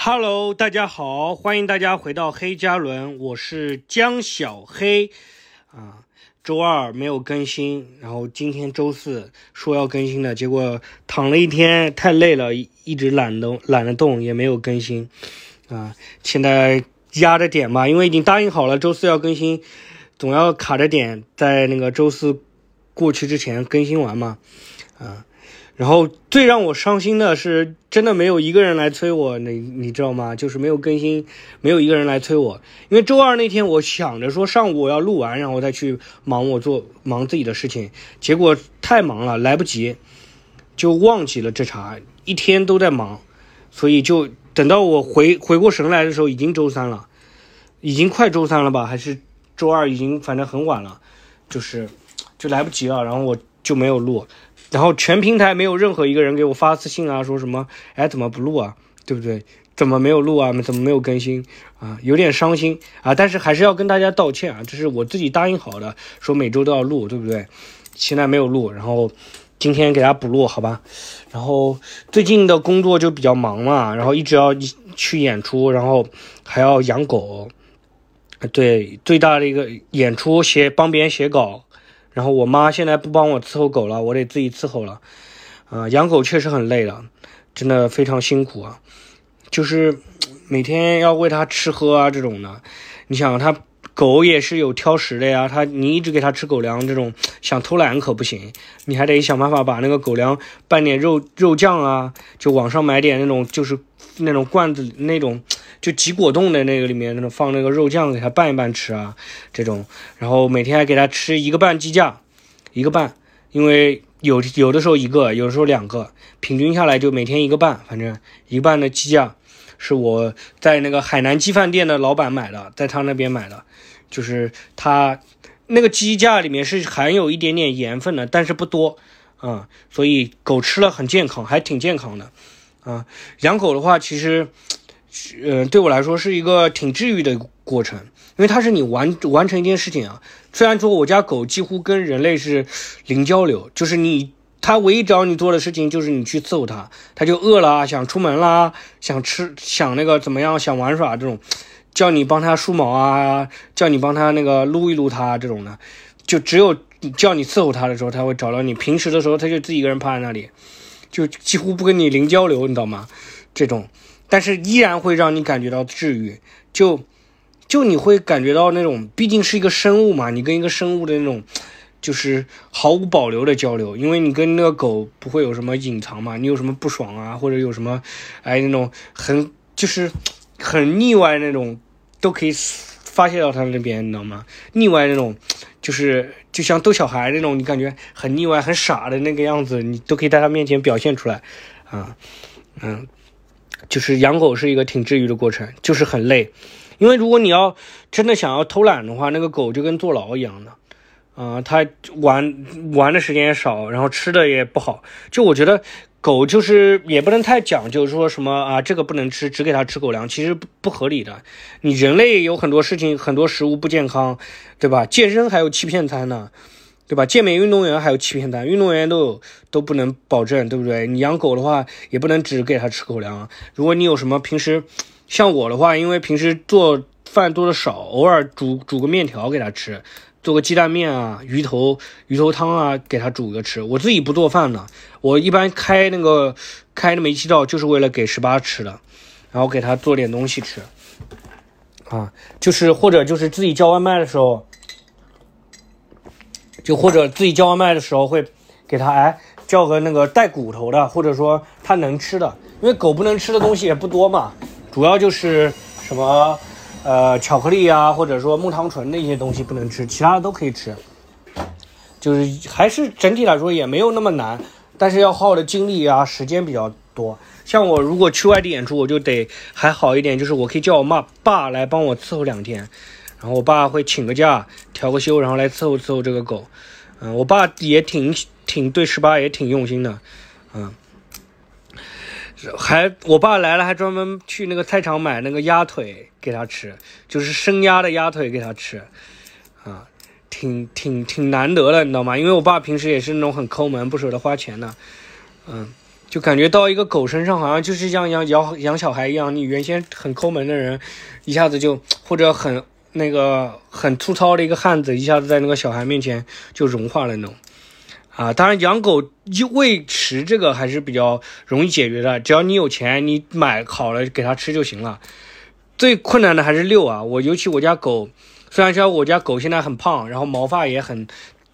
Hello，大家好，欢迎大家回到黑加仑，我是江小黑啊。周二没有更新，然后今天周四说要更新的，结果躺了一天，太累了，一直懒得懒得动，也没有更新啊。现在压着点嘛，因为已经答应好了，周四要更新，总要卡着点，在那个周四过去之前更新完嘛，啊。然后最让我伤心的是，真的没有一个人来催我，你你知道吗？就是没有更新，没有一个人来催我。因为周二那天，我想着说上午我要录完，然后再去忙我做忙自己的事情，结果太忙了，来不及，就忘记了这茬，一天都在忙，所以就等到我回回过神来的时候，已经周三了，已经快周三了吧？还是周二已经反正很晚了，就是就来不及了，然后我就没有录。然后全平台没有任何一个人给我发私信啊，说什么哎怎么不录啊，对不对？怎么没有录啊？怎么没有更新啊？有点伤心啊！但是还是要跟大家道歉啊，这是我自己答应好的，说每周都要录，对不对？现在没有录，然后今天给大家补录，好吧？然后最近的工作就比较忙嘛，然后一直要去演出，然后还要养狗，对，最大的一个演出写帮别人写稿。然后我妈现在不帮我伺候狗了，我得自己伺候了，啊，养狗确实很累了，真的非常辛苦啊，就是每天要喂它吃喝啊这种的，你想它狗也是有挑食的呀，它你一直给它吃狗粮这种想偷懒可不行，你还得想办法把那个狗粮拌点肉肉酱啊，就网上买点那种就是那种罐子那种。就挤果冻的那个里面，那种放那个肉酱给它拌一拌吃啊，这种，然后每天还给它吃一个半鸡架，一个半，因为有有的时候一个，有的时候两个，平均下来就每天一个半，反正一个半的鸡架是我在那个海南鸡饭店的老板买的，在他那边买的，就是他那个鸡架里面是含有一点点盐分的，但是不多啊，所以狗吃了很健康，还挺健康的啊。养狗的话，其实。呃，对我来说是一个挺治愈的过程，因为它是你完完成一件事情啊。虽然说我家狗几乎跟人类是零交流，就是你它唯一找你做的事情就是你去伺候它，它就饿了想出门啦，想吃想那个怎么样想玩耍这种，叫你帮它梳毛啊，叫你帮它那个撸一撸它这种的，就只有叫你伺候它的时候，它会找到你。平时的时候，它就自己一个人趴在那里，就几乎不跟你零交流，你知道吗？这种。但是依然会让你感觉到治愈，就就你会感觉到那种，毕竟是一个生物嘛，你跟一个生物的那种，就是毫无保留的交流，因为你跟那个狗不会有什么隐藏嘛，你有什么不爽啊，或者有什么，哎那种很就是很腻歪那种，都可以发泄到他那边，你知道吗？腻歪那种，就是就像逗小孩那种，你感觉很腻歪、很傻的那个样子，你都可以在他面前表现出来，啊，嗯。就是养狗是一个挺治愈的过程，就是很累，因为如果你要真的想要偷懒的话，那个狗就跟坐牢一样的，啊，它玩玩的时间也少，然后吃的也不好。就我觉得狗就是也不能太讲究，说什么啊这个不能吃，只给它吃狗粮，其实不不合理的。你人类有很多事情，很多食物不健康，对吧？健身还有欺骗餐呢。对吧？健美运动员还有欺骗单，运动员都有都不能保证，对不对？你养狗的话，也不能只给它吃狗粮。如果你有什么平时，像我的话，因为平时做饭做的少，偶尔煮煮个面条给它吃，做个鸡蛋面啊，鱼头鱼头汤啊，给它煮个吃。我自己不做饭的，我一般开那个开那煤气灶就是为了给十八吃的，然后给它做点东西吃，啊，就是或者就是自己叫外卖的时候。就或者自己叫外卖的时候会给他哎叫个那个带骨头的，或者说他能吃的，因为狗不能吃的东西也不多嘛，主要就是什么呃巧克力啊，或者说木糖醇的一些东西不能吃，其他的都可以吃。就是还是整体来说也没有那么难，但是要耗的精力啊时间比较多。像我如果去外地演出，我就得还好一点，就是我可以叫我妈爸来帮我伺候两天。然后我爸会请个假，调个休，然后来伺候伺候这个狗。嗯，我爸也挺挺对十八也挺用心的。嗯，还我爸来了还专门去那个菜场买那个鸭腿给他吃，就是生鸭的鸭腿给他吃。啊，挺挺挺难得的，你知道吗？因为我爸平时也是那种很抠门、不舍得花钱的。嗯，就感觉到一个狗身上，好像就是像养养养小孩一样。你原先很抠门的人，一下子就或者很那个很粗糙的一个汉子，一下子在那个小孩面前就融化了那种。啊，当然养狗喂食这个还是比较容易解决的，只要你有钱，你买好了给它吃就行了。最困难的还是遛啊，我尤其我家狗，虽然说我家狗现在很胖，然后毛发也很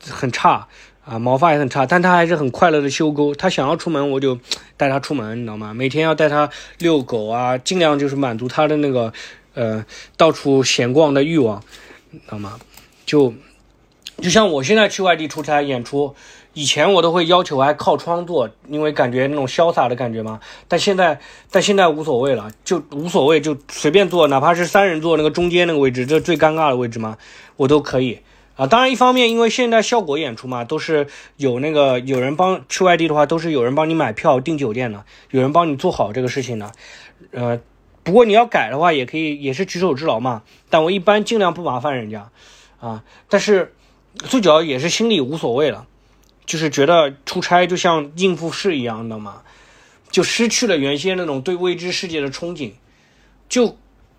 很差。啊，毛发也很差，但它还是很快乐的修沟。它想要出门，我就带它出门，你知道吗？每天要带它遛狗啊，尽量就是满足它的那个，呃，到处闲逛的欲望，知道吗？就就像我现在去外地出差演出，以前我都会要求还靠窗坐，因为感觉那种潇洒的感觉嘛。但现在，但现在无所谓了，就无所谓，就随便坐，哪怕是三人座那个中间那个位置，这最尴尬的位置嘛，我都可以。啊，当然，一方面，因为现在效果演出嘛，都是有那个有人帮去外地的话，都是有人帮你买票订酒店的，有人帮你做好这个事情的。呃，不过你要改的话，也可以，也是举手之劳嘛。但我一般尽量不麻烦人家，啊，但是最主要也是心里无所谓了，就是觉得出差就像应付事一样，的嘛？就失去了原先那种对未知世界的憧憬，就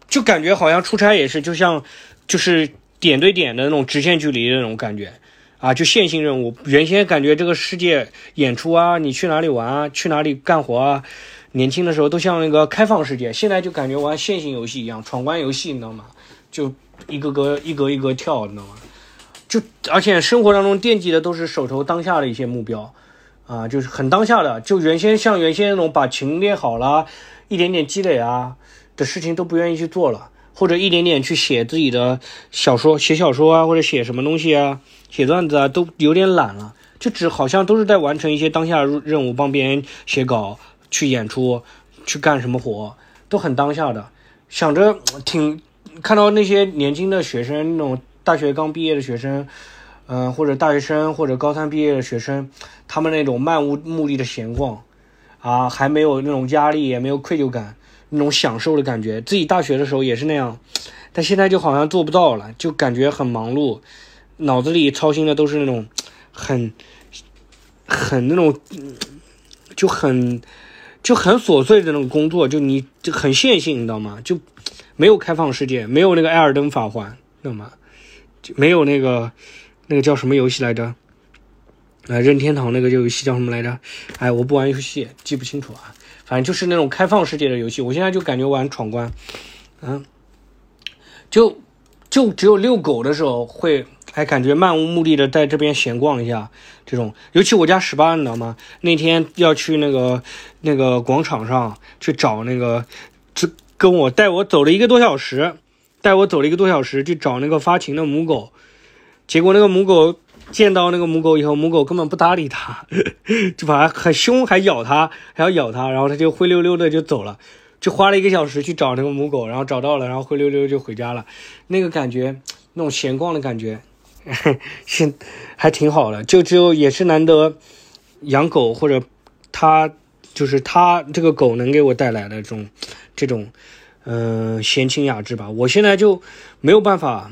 就感觉好像出差也是就像就是。点对点的那种直线距离的那种感觉，啊，就线性任务。原先感觉这个世界演出啊，你去哪里玩啊，去哪里干活啊，年轻的时候都像那个开放世界，现在就感觉玩线性游戏一样，闯关游戏，你知道吗？就一个个一格一格跳，你知道吗？就而且生活当中惦记的都是手头当下的一些目标，啊，就是很当下的。就原先像原先那种把琴练好了，一点点积累啊的事情都不愿意去做了。或者一点点去写自己的小说，写小说啊，或者写什么东西啊，写段子啊，都有点懒了，就只好像都是在完成一些当下任务，帮别人写稿、去演出、去干什么活，都很当下的。想着挺看到那些年轻的学生，那种大学刚毕业的学生，嗯，或者大学生或者高三毕业的学生，他们那种漫无目的的闲逛，啊，还没有那种压力，也没有愧疚感。那种享受的感觉，自己大学的时候也是那样，但现在就好像做不到了，就感觉很忙碌，脑子里操心的都是那种很很那种就很就很琐碎的那种工作，就你就很线性，你知道吗？就没有开放世界，没有那个艾尔登法环，知道吗？就没有那个那个叫什么游戏来着？啊，任天堂那个游戏叫什么来着？哎，我不玩游戏，记不清楚啊。反正就是那种开放世界的游戏，我现在就感觉玩闯关，嗯，就就只有遛狗的时候会还感觉漫无目的的在这边闲逛一下，这种，尤其我家十八，你知道吗？那天要去那个那个广场上去找那个，就跟我带我走了一个多小时，带我走了一个多小时去找那个发情的母狗，结果那个母狗。见到那个母狗以后，母狗根本不搭理它，就把它很凶，还咬它，还要咬它，然后它就灰溜溜的就走了，就花了一个小时去找那个母狗，然后找到了，然后灰溜溜就回家了。那个感觉，那种闲逛的感觉，现还挺好的。就只有也是难得养狗或者它就是它这个狗能给我带来的这种这种嗯闲情雅致吧。我现在就没有办法。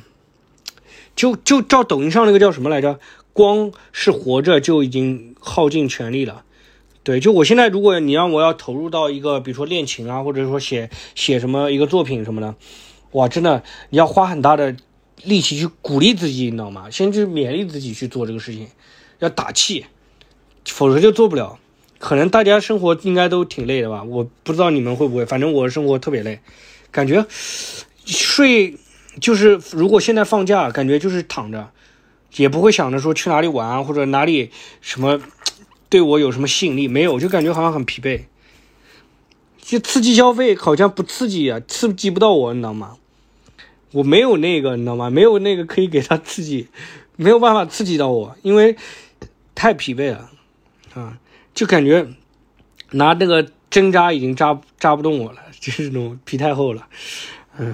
就就照抖音上那个叫什么来着？光是活着就已经耗尽全力了。对，就我现在，如果你让我要投入到一个，比如说练琴啊，或者说写写什么一个作品什么的，哇，真的你要花很大的力气去鼓励自己，你知道吗？先去勉励自己去做这个事情，要打气，否则就做不了。可能大家生活应该都挺累的吧？我不知道你们会不会，反正我生活特别累，感觉睡。就是如果现在放假，感觉就是躺着，也不会想着说去哪里玩或者哪里什么对我有什么吸引力，没有，就感觉好像很疲惫。就刺激消费好像不刺激啊，刺激不到我，你知道吗？我没有那个，你知道吗？没有那个可以给他刺激，没有办法刺激到我，因为太疲惫了啊，就感觉拿那个针扎已经扎扎不动我了，就是那种皮太厚了，嗯。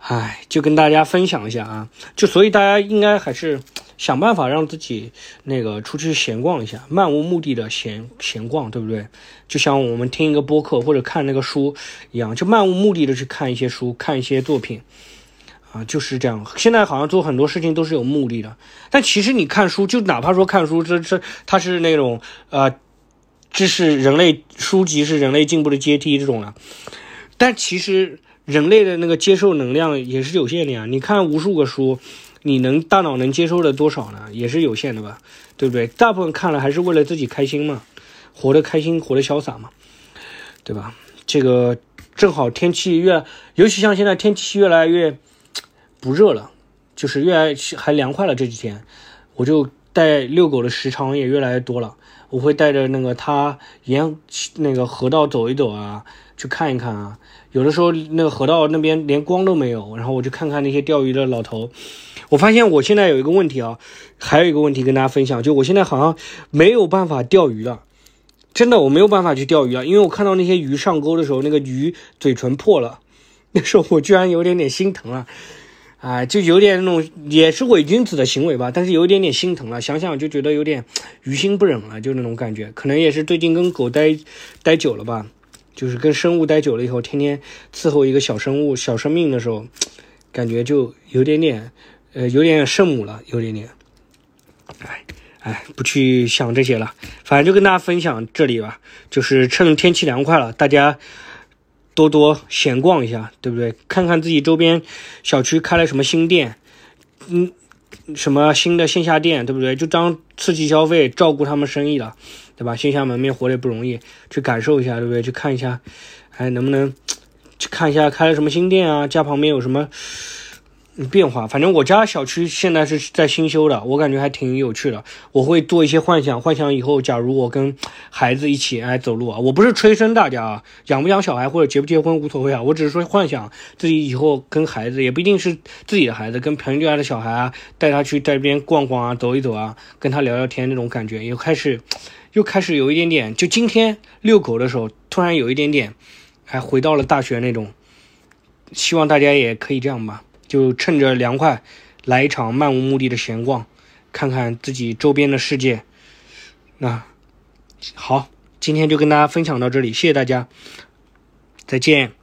唉，就跟大家分享一下啊，就所以大家应该还是想办法让自己那个出去闲逛一下，漫无目的的闲闲逛，对不对？就像我们听一个播客或者看那个书一样，就漫无目的的去看一些书，看一些作品，啊，就是这样。现在好像做很多事情都是有目的的，但其实你看书，就哪怕说看书，这这它是那种呃。这是人类书籍是人类进步的阶梯这种了。但其实人类的那个接受能量也是有限的呀。你看无数个书，你能大脑能接受的多少呢？也是有限的吧，对不对？大部分看了还是为了自己开心嘛，活得开心，活得潇洒嘛，对吧？这个正好天气越，尤其像现在天气越来越不热了，就是越来还凉快了这几天，我就带遛狗的时长也越来越多了。我会带着那个它沿那个河道走一走啊，去看一看啊。有的时候那个河道那边连光都没有，然后我就看看那些钓鱼的老头。我发现我现在有一个问题啊，还有一个问题跟大家分享，就我现在好像没有办法钓鱼了，真的我没有办法去钓鱼了，因为我看到那些鱼上钩的时候，那个鱼嘴唇破了，那时候我居然有点点心疼了。啊，就有点那种也是伪君子的行为吧，但是有一点点心疼了，想想就觉得有点于心不忍了，就那种感觉。可能也是最近跟狗待待久了吧，就是跟生物待久了以后，天天伺候一个小生物、小生命的时候，感觉就有点点，呃，有点圣母了，有点点。哎哎，不去想这些了，反正就跟大家分享这里吧，就是趁天气凉快了，大家。多多闲逛一下，对不对？看看自己周边小区开了什么新店，嗯，什么新的线下店，对不对？就当刺激消费，照顾他们生意了，对吧？线下门面活得也不容易，去感受一下，对不对？去看一下，还能不能去看一下开了什么新店啊？家旁边有什么？变化，反正我家小区现在是在新修的，我感觉还挺有趣的。我会做一些幻想，幻想以后假如我跟孩子一起哎走路啊，我不是催生大家啊，养不养小孩或者结不结婚无所谓啊，我只是说幻想自己以后跟孩子，也不一定是自己的孩子，跟朋友家的小孩啊，带他去这边逛逛啊，走一走啊，跟他聊聊天那种感觉，又开始，又开始有一点点，就今天遛狗的时候，突然有一点点，还回到了大学那种，希望大家也可以这样吧。就趁着凉快，来一场漫无目的的闲逛，看看自己周边的世界。那好，今天就跟大家分享到这里，谢谢大家，再见。